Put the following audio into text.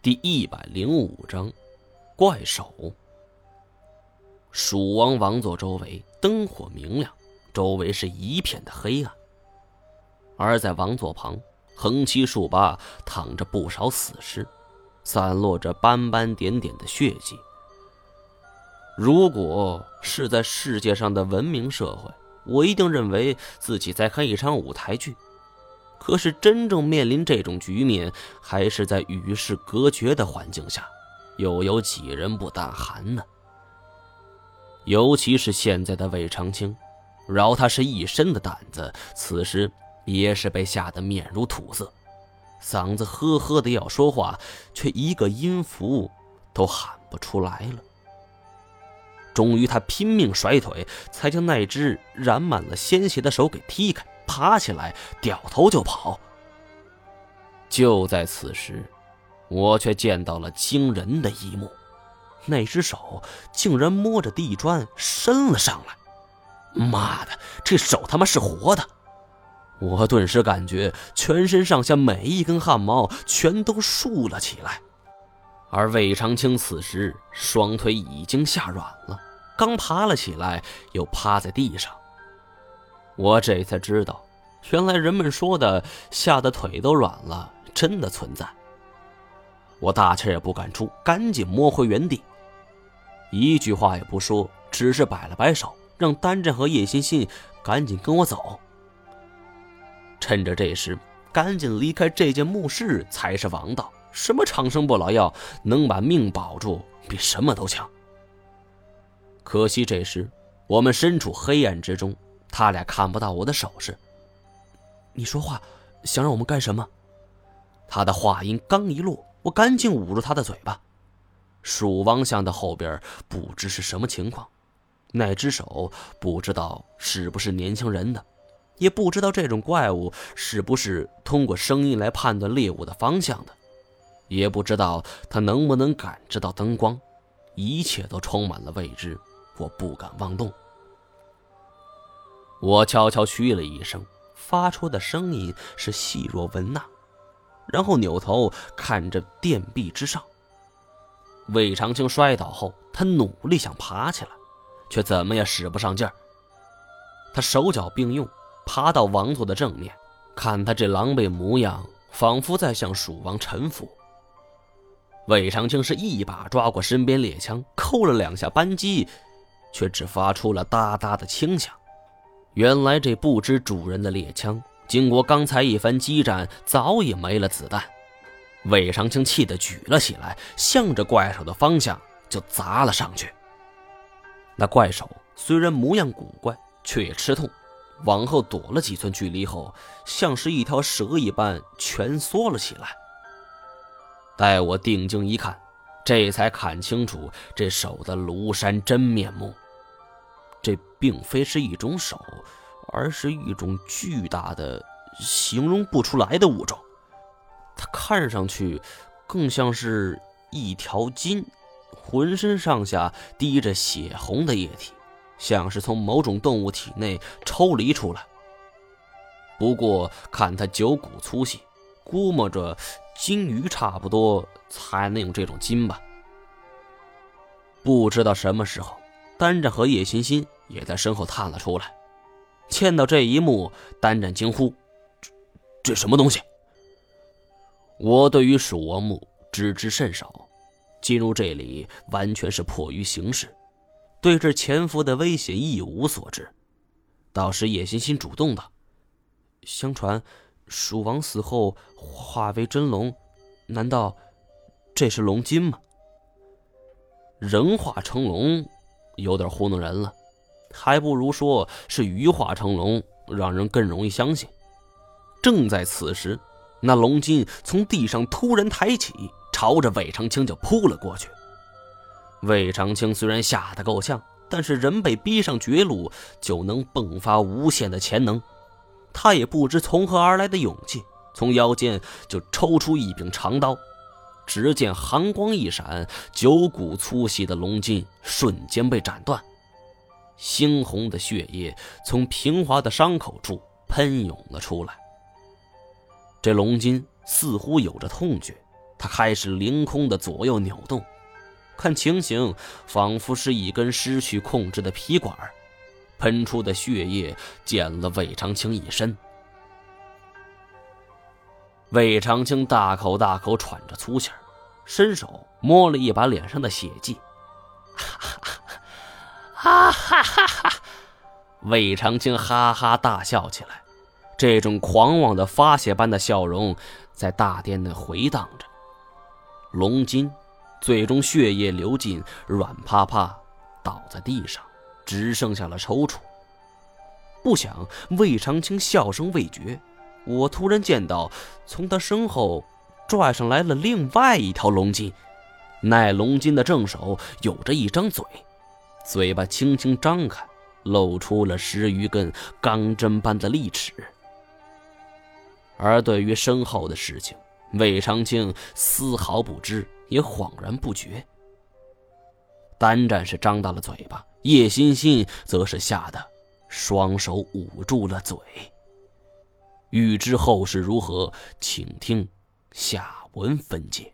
第一百零五章，怪手。蜀王王座周围灯火明亮，周围是一片的黑暗。而在王座旁，横七竖八躺着不少死尸，散落着斑斑点点的血迹。如果是在世界上的文明社会，我一定认为自己在看一场舞台剧。可是，真正面临这种局面，还是在与世隔绝的环境下，又有几人不胆寒呢？尤其是现在的魏长青，饶他是一身的胆子，此时也是被吓得面如土色，嗓子呵呵的要说话，却一个音符都喊不出来了。终于，他拼命甩腿，才将那只染满了鲜血的手给踢开。爬起来，掉头就跑。就在此时，我却见到了惊人的一幕：那只手竟然摸着地砖伸了上来！妈的，这手他妈是活的！我顿时感觉全身上下每一根汗毛全都竖了起来。而魏长青此时双腿已经吓软了，刚爬了起来，又趴在地上。我这才知道，原来人们说的吓得腿都软了，真的存在。我大气也不敢出，赶紧摸回原地，一句话也不说，只是摆了摆手，让丹震和叶欣欣赶紧跟我走。趁着这时，赶紧离开这间墓室才是王道。什么长生不老药，能把命保住，比什么都强。可惜这时我们身处黑暗之中。他俩看不到我的手势。你说话，想让我们干什么？他的话音刚一落，我赶紧捂住他的嘴巴。蜀王像的后边不知是什么情况，那只手不知道是不是年轻人的，也不知道这种怪物是不是通过声音来判断猎物的方向的，也不知道他能不能感知到灯光，一切都充满了未知，我不敢妄动。我悄悄嘘了一声，发出的声音是细若蚊呐，然后扭头看着殿壁之上。魏长青摔倒后，他努力想爬起来，却怎么也使不上劲儿。他手脚并用，爬到王座的正面，看他这狼狈模样，仿佛在向蜀王臣服。魏长青是一把抓过身边猎枪，扣了两下扳机，却只发出了哒哒的轻响。原来这不知主人的猎枪，经过刚才一番激战，早已没了子弹。魏长青气得举了起来，向着怪手的方向就砸了上去。那怪手虽然模样古怪，却也吃痛，往后躲了几寸距离后，像是一条蛇一般蜷缩了起来。待我定睛一看，这才看清楚这手的庐山真面目。并非是一种手，而是一种巨大的、形容不出来的物种。它看上去更像是一条筋，浑身上下滴着血红的液体，像是从某种动物体内抽离出来。不过看它九骨粗细，估摸着金鱼差不多才能用这种筋吧。不知道什么时候。单战和叶欣欣也在身后探了出来，见到这一幕，单战惊呼：“这这什么东西？”我对于蜀王墓知之甚少，进入这里完全是迫于形势，对这潜伏的危险一无所知。倒是叶欣欣主动的，相传蜀王死后化为真龙，难道这是龙筋吗？人化成龙。有点糊弄人了，还不如说是鱼化成龙，让人更容易相信。正在此时，那龙筋从地上突然抬起，朝着魏长青就扑了过去。魏长青虽然吓得够呛，但是人被逼上绝路，就能迸发无限的潜能。他也不知从何而来的勇气，从腰间就抽出一柄长刀。只见寒光一闪，九股粗细的龙筋瞬间被斩断，猩红的血液从平滑的伤口处喷涌了出来。这龙筋似乎有着痛觉，他开始凌空的左右扭动，看情形仿佛是一根失去控制的皮管，喷出的血液溅了魏长青一身。魏长青大口大口喘着粗气儿，伸手摸了一把脸上的血迹，哈哈哈哈！魏长青哈哈大笑起来，这种狂妄的发泄般的笑容在大殿内回荡着。龙筋最终血液流尽，软趴趴倒在地上，只剩下了抽搐。不想魏长青笑声未绝。我突然见到，从他身后拽上来了另外一条龙筋，那龙筋的正手有着一张嘴，嘴巴轻轻张开，露出了十余根钢针般的利齿。而对于身后的事情，魏长青丝毫不知，也恍然不觉。单战是张大了嘴巴，叶欣欣则是吓得双手捂住了嘴。欲知后事如何，请听下文分解。